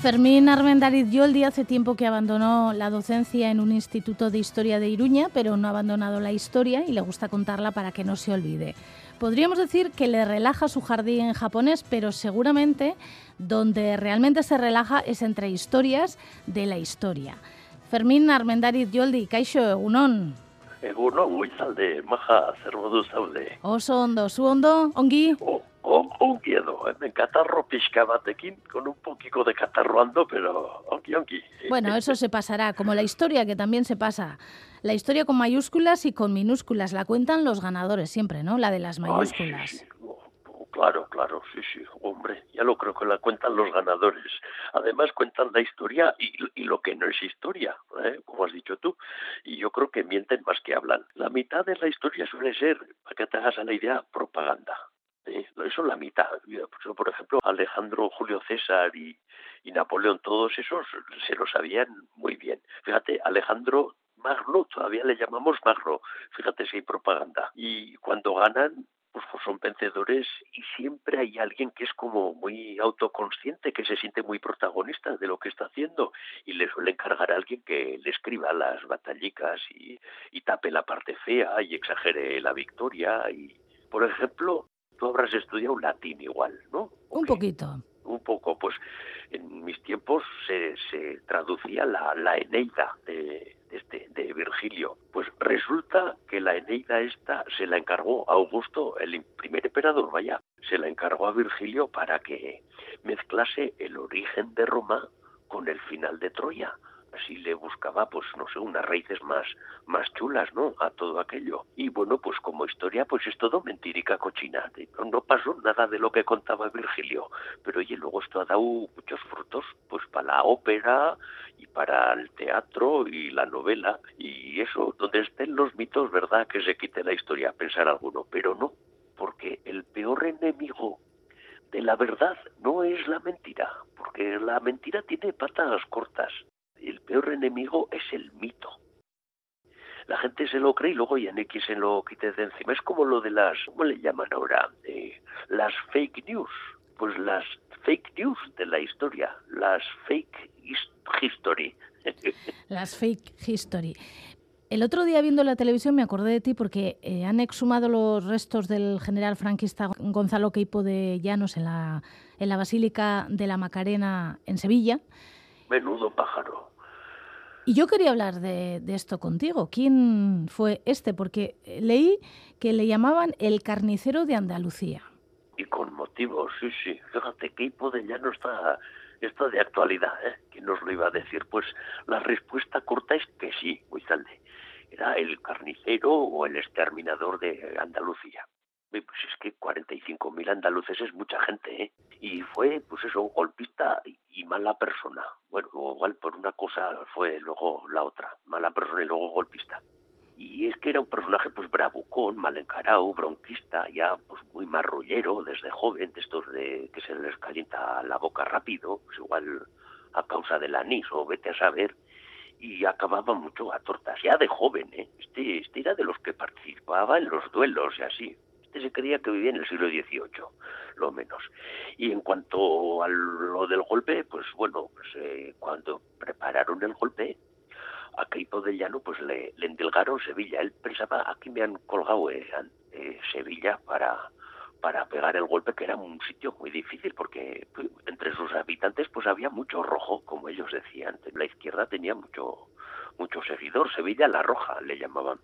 Fermín Armendariz Yoldi hace tiempo que abandonó la docencia en un instituto de historia de Iruña, pero no ha abandonado la historia y le gusta contarla para que no se olvide. Podríamos decir que le relaja su jardín en japonés, pero seguramente donde realmente se relaja es entre historias de la historia. Fermín Armendariz Yoldi, kaixo, egunon. Egunon, goizalde, maja, zer modu zaude. Oso ondo, zu ondo, ongi? Oh, ongi edo, hemen katarro pixka batekin, con un poquito de catarro ando, pero ongi, ongi. Bueno, eso se pasará, como la historia que también se pasa. La historia con mayúsculas y con minúsculas, la cuentan los ganadores siempre, ¿no? La de las mayúsculas. Ay, sí, sí. Oh, claro, claro, sí, sí, hombre, ya lo creo que la cuentan los ganadores. Además cuentan la historia y, y lo que no es historia, ¿eh? como has dicho tú. Y yo creo que mienten más que hablan. La mitad de la historia suele ser, para que te hagas la idea, propaganda. ¿Eh? Eso la mitad. Yo, por ejemplo, Alejandro, Julio César y, y Napoleón, todos esos se lo sabían muy bien. Fíjate, Alejandro Magno, todavía le llamamos Magno, fíjate si hay propaganda. Y cuando ganan, pues, pues son vencedores y siempre hay alguien que es como muy autoconsciente, que se siente muy protagonista de lo que está haciendo y le suele encargar a alguien que le escriba las batallicas y, y tape la parte fea y exagere la victoria. Y, por ejemplo, tú habrás estudiado latín igual, ¿no? Un poquito. Un poco, pues en mis tiempos se, se traducía la, la Eneida de, de, este, de Virgilio. Pues resulta que la Eneida esta se la encargó a Augusto, el primer emperador, vaya, se la encargó a Virgilio para que mezclase el origen de Roma con el final de Troya así le buscaba pues no sé unas raíces más más chulas no a todo aquello. Y bueno pues como historia pues es todo mentirica cochina. No pasó nada de lo que contaba Virgilio. Pero oye luego esto ha dado muchos frutos pues para la ópera y para el teatro y la novela. Y eso donde estén los mitos verdad que se quite la historia pensar alguno. Pero no porque el peor enemigo de la verdad no es la mentira, porque la mentira tiene patas cortas el peor enemigo es el mito. La gente se lo cree y luego ya que se lo quite de encima. Es como lo de las, ¿cómo le llaman ahora? Eh, las fake news. Pues las fake news de la historia, las fake history. Las fake history. El otro día viendo la televisión me acordé de ti porque eh, han exhumado los restos del general franquista Gonzalo Queipo de Llanos en la, en la Basílica de la Macarena en Sevilla. Menudo pájaro. Y yo quería hablar de, de, esto contigo. ¿Quién fue este? Porque leí que le llamaban el carnicero de Andalucía. Y con motivo, sí, sí. Fíjate que de ya no está, está de actualidad, ¿eh? ¿Quién nos lo iba a decir? Pues la respuesta corta es que sí, muy tarde. Era el carnicero o el exterminador de Andalucía. Pues es que 45.000 andaluces es mucha gente, ¿eh? Y fue, pues eso, golpista y mala persona. Bueno, igual por una cosa fue luego la otra, mala persona y luego golpista. Y es que era un personaje pues bravucón, mal encarado, bronquista, ya pues muy marrullero desde joven, de estos de que se les calienta la boca rápido, pues igual a causa del anís o vete a saber, y acababa mucho a tortas, ya de joven, ¿eh? Este, este era de los que participaba en los duelos y así. Se creía que vivía en el siglo XVIII, lo menos. Y en cuanto a lo del golpe, pues bueno, pues eh, cuando prepararon el golpe, a Queipo del Llano pues le, le endilgaron Sevilla. Él pensaba, aquí me han colgado eh, eh, Sevilla para, para pegar el golpe, que era un sitio muy difícil, porque pues, entre sus habitantes pues había mucho rojo, como ellos decían. La izquierda tenía mucho, mucho seguidor, Sevilla la roja le llamaban.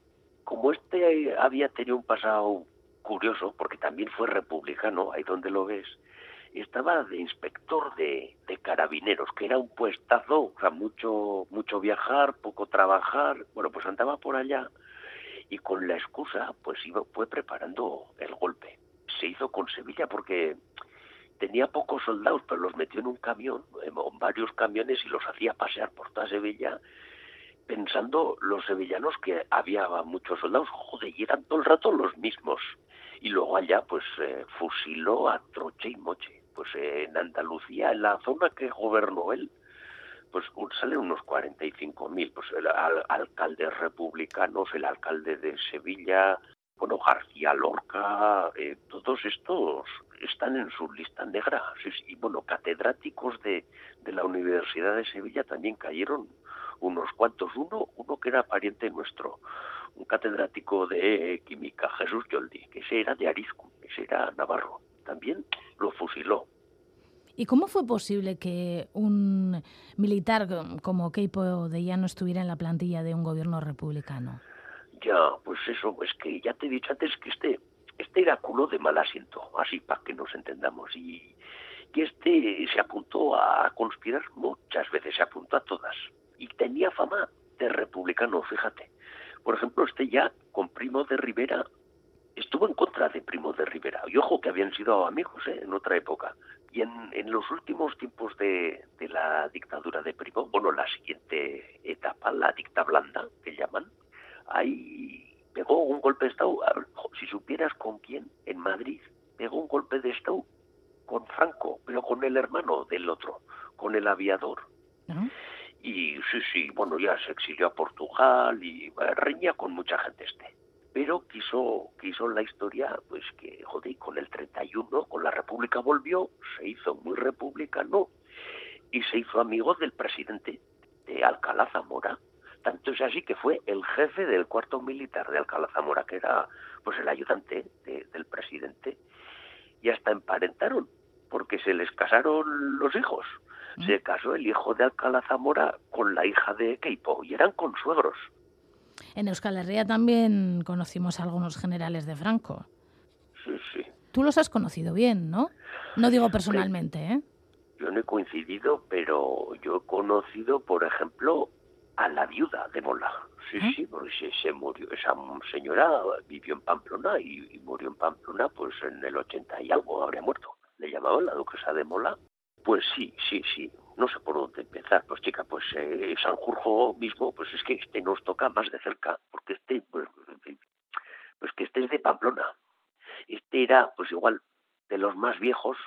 Como este había tenido un pasado curioso, porque también fue republicano, ahí donde lo ves, estaba de inspector de, carabineros, que era un puestazo, o sea, mucho, mucho viajar, poco trabajar, bueno, pues andaba por allá y con la excusa, pues iba, fue preparando el golpe. Se hizo con Sevilla porque tenía pocos soldados, pero los metió en un camión, en varios camiones y los hacía pasear por toda Sevilla pensando los sevillanos que había muchos soldados, joder, y eran todo el rato los mismos y luego allá pues eh, fusiló a troche y moche. Pues eh, en Andalucía, en la zona que gobernó él, pues salen unos 45.000, pues el al, alcaldes republicanos, el alcalde de Sevilla, bueno, García Lorca, eh, todos estos están en su lista negra. Y bueno, catedráticos de, de la Universidad de Sevilla también cayeron unos cuantos. Uno, uno que era pariente nuestro, un catedrático de química, Jesús Yoldi, que ese era de Arizcu, ese era navarro. También lo fusiló. ¿Y cómo fue posible que un militar como Keipo de Llano estuviera en la plantilla de un gobierno republicano? Ya, pues eso, es que ya te he dicho antes que este, este era culo de mal asiento, así para que nos entendamos. Y, y este se apuntó a conspirar muchas veces, se apuntó a todas. Y tenía fama de republicano, fíjate. Por ejemplo, este ya con Primo de Rivera estuvo en contra de Primo de Rivera. Y ojo que habían sido amigos ¿eh? en otra época. Y en, en los últimos tiempos de, de, la dictadura de Primo, bueno, la siguiente etapa, la dicta blanda, que llaman, ahí pegó un golpe de Estado, si supieras con quién, en Madrid, pegó un golpe de Estado con Franco, pero con el hermano del otro, con el aviador. Y sí, sí, bueno, ya se exilió a Portugal y reñía con mucha gente este. Pero quiso, quiso la historia, pues que, joder, con el 31, con la República volvió, se hizo muy republicano y se hizo amigo del presidente de Alcalá Zamora. Tanto es así que fue el jefe del cuarto militar de Alcalá Zamora, que era pues el ayudante del presidente. Y hasta emparentaron, porque se les casaron los hijos se casó el hijo de Alcalá Zamora con la hija de Keipo y eran consuegros. En Euskal Herria también conocimos a algunos generales de Franco. Sí, sí. Tú los has conocido bien, ¿no? No digo personalmente, ¿eh? Yo no he coincidido, pero yo he conocido, por ejemplo, a la viuda de Mola. Sí, ¿Eh? sí, porque se, murió. Esa señora vivió en Pamplona y, y, murió en Pamplona pues en el 80 y algo, habría muerto. Le llamaban la duquesa de Mola pues sí, sí, sí. No sé por dónde empezar. Pues chica, pues eh, Sanjurjo mismo, pues es que este nos toca más de cerca, porque este, pues, pues que este es de Pamplona. Este era, pues igual, de los más viejos,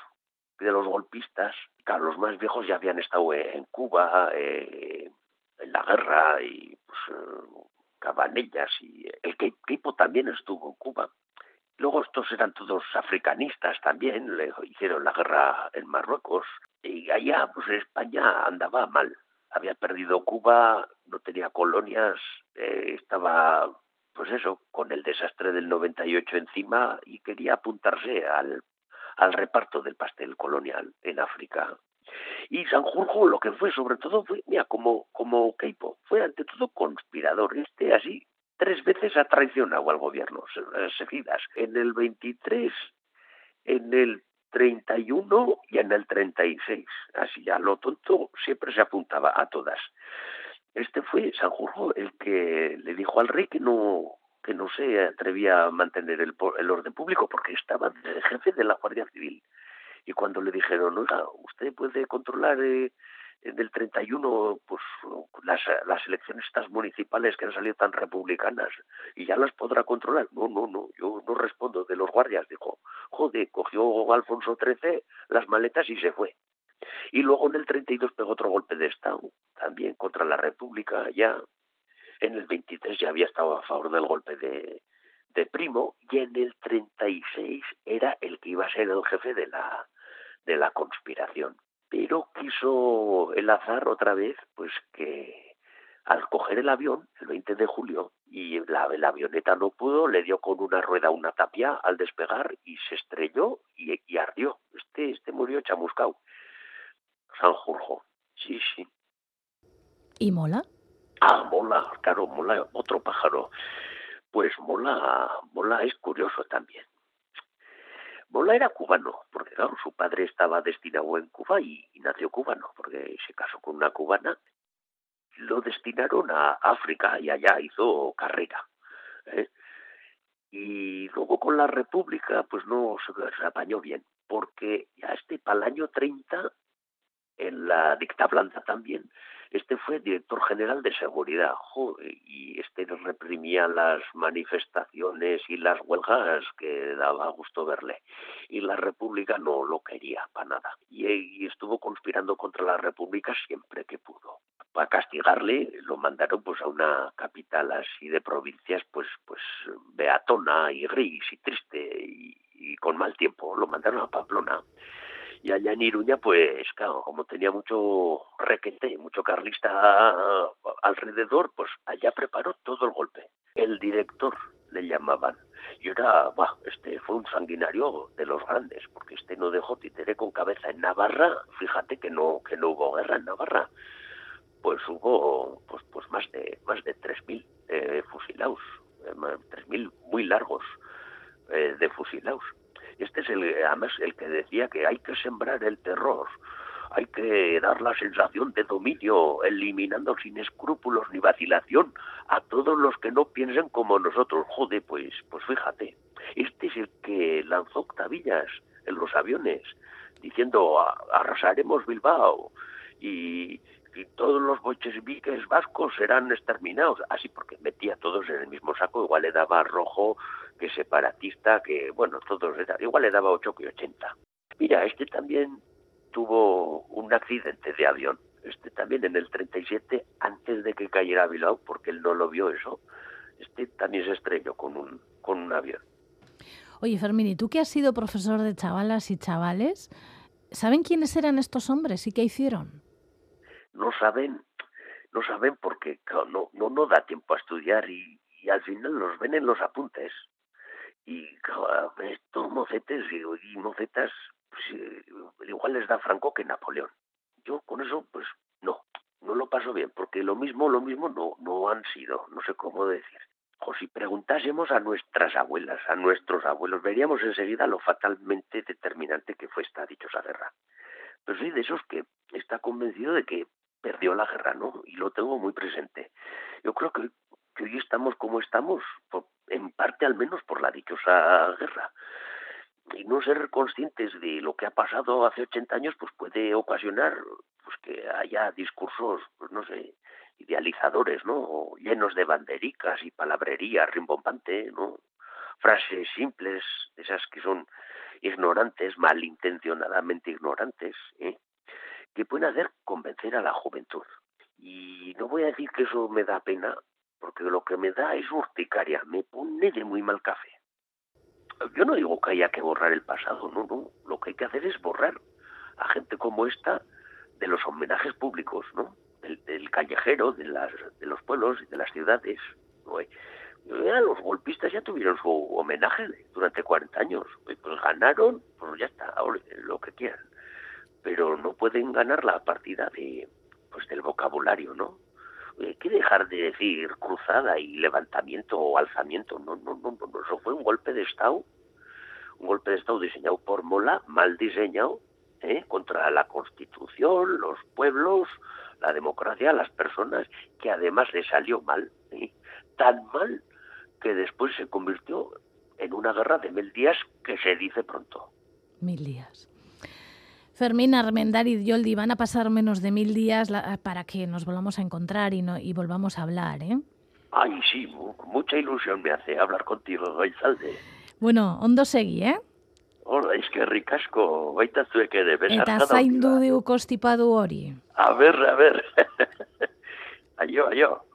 de los golpistas. Claro, los más viejos ya habían estado en Cuba, eh, en la guerra, y pues eh, Cabanellas, y el Keipo también estuvo en Cuba. Luego estos eran todos africanistas también, le hicieron la guerra en Marruecos y allá pues España andaba mal. Había perdido Cuba, no tenía colonias, eh, estaba pues eso, con el desastre del 98 encima y quería apuntarse al, al reparto del pastel colonial en África. Y Sanjurjo lo que fue sobre todo fue, mira, como, como Keipo, fue ante todo conspirador, este así tres veces ha traicionado al gobierno eh, seguidas. En el 23, en el 31 y en el 36. Así ya lo tonto siempre se apuntaba a todas. Este fue Sanjurjo el que le dijo al rey que no que no se atrevía a mantener el, el orden público porque estaba jefe de la Guardia Civil. Y cuando le dijeron, oiga, usted puede controlar eh, del 31, pues las, las elecciones estas municipales que han salido tan republicanas y ya las podrá controlar. No, no, no, yo no respondo de los guardias. Dijo, joder, cogió Alfonso XIII las maletas y se fue. Y luego en el 32 pegó otro golpe de Estado, también contra la República, ya. En el 23 ya había estado a favor del golpe de, de Primo y en el 36 era el que iba a ser el jefe de la, de la conspiración pero quiso el azar otra vez, pues que al coger el avión, el 20 de julio, y la, la avioneta no pudo, le dio con una rueda una tapia al despegar y se estrelló y, y ardió. Este, este murió chamuscao. Sanjurjo. Sí, sí. ¿Y Mola? Ah, Mola, claro, Mola, otro pájaro. Pues Mola, Mola es curioso también. Mola era cubano, porque claro, su padre estaba destinado en Cuba y, nació cubano, porque se casó con una cubana. Lo destinaron a África y allá hizo carrera. ¿eh? Y luego con la República, pues no se, apañó bien, porque ya este para el año 30, en la dictablanda también, este fue director general de seguridad y este reprimía las manifestaciones y las huelgas que daba gusto verle. Y la República no lo quería para nada. Y, estuvo conspirando contra la República siempre que pudo. Para castigarle lo mandaron pues a una capital así de provincias pues pues beatona y gris y triste y, y con mal tiempo, lo mandaron a Pamplona. Y allá en Iruña, pues, claro, como tenía mucho requete, mucho carlista alrededor, pues allá preparó todo el golpe. El director le llamaban. Y era, bah, este fue un sanguinario de los grandes, porque este no dejó títere con cabeza en Navarra. Fíjate que no que no hubo guerra en Navarra. Pues hubo pues pues más de más de 3000 eh, fusilados, eh, 3000 muy largos eh, de fusilados. Este es el además el que decía que hay que sembrar el terror hay que dar la sensación de dominio, eliminando sin escrúpulos ni vacilación a todos los que no piensen como nosotros. Jode, pues, pues fíjate, este es el que lanzó octavillas en los aviones, diciendo arrasaremos Bilbao y, todos los bolcheviques vascos serán exterminados, así porque metía a todos en el mismo saco, igual le daba rojo que separatista, que bueno, todos igual le daba 8 que 80. Mira, este también tuvo un accidente de avión. Este también en el 37, antes de que cayera Bilbao, porque él no lo vio eso, este también se estrelló con un, con un avión. Oye, Fermín, ¿y tú que has sido profesor de chavalas y chavales, ¿saben quiénes eran estos hombres y qué hicieron? No saben, no saben porque no, no, no da tiempo a estudiar y, y al final los ven en los apuntes. Y estos mocetes y, mocetas pues, eh, igual les da Franco que Napoleón. Yo con eso, pues no, no lo paso bien, porque lo mismo, lo mismo no, no han sido, no sé cómo decir. O si preguntásemos a nuestras abuelas, a nuestros abuelos, veríamos enseguida lo fatalmente determinante que fue esta dichosa guerra. Pero soy de esos que está convencido de que perdió la guerra, ¿no? Y lo tengo muy presente. Yo creo que, que hoy estamos como estamos, en parte al menos por la dichosa guerra. Y no ser conscientes de lo que ha pasado hace 80 años pues puede ocasionar pues que haya discursos pues no sé idealizadores no llenos de bandericas y palabrería rimbombante no frases simples esas que son ignorantes malintencionadamente ignorantes ¿eh? que pueden hacer convencer a la juventud. Y no voy a decir que eso me da pena porque lo que me da es urticaria me pone de muy mal café yo no digo que haya que borrar el pasado, no, no. Lo que hay que hacer es borrar a gente como esta de los homenajes públicos, ¿no? Del, callejero, de, las, de los pueblos y de las ciudades. ¿no? los golpistas ya tuvieron su homenaje durante 40 años. Pues ganaron, pues ya está, ahora, lo que quieran. Pero no pueden ganar la partida de, pues del vocabulario, ¿no? Hay que dejar de decir cruzada y levantamiento o alzamiento. No, no, no, no, eso fue un golpe de Estado, un golpe de Estado diseñado por Mola, mal diseñado, ¿eh? contra la Constitución, los pueblos, la democracia, las personas, que además le salió mal, ¿eh? tan mal que después se convirtió en una guerra de mil días que se dice pronto. Mil días. Fermín y Yoldi, van a pasar menos de mil días para que nos volvamos a encontrar y, no, y volvamos a hablar, ¿eh? Ay, sí, mucha ilusión me hace hablar contigo, Gaizalde. Bueno, ondo segi, eh? Hola, es que ricasco, baita zuek ere, besar Eta zaindu diu kostipadu hori. A ver, a ver. aio, aio.